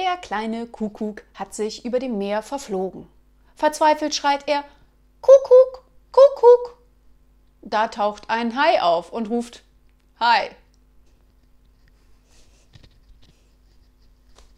Der kleine Kuckuck hat sich über dem Meer verflogen. Verzweifelt schreit er Kuckuck, Kuckuck. Da taucht ein Hai auf und ruft Hi.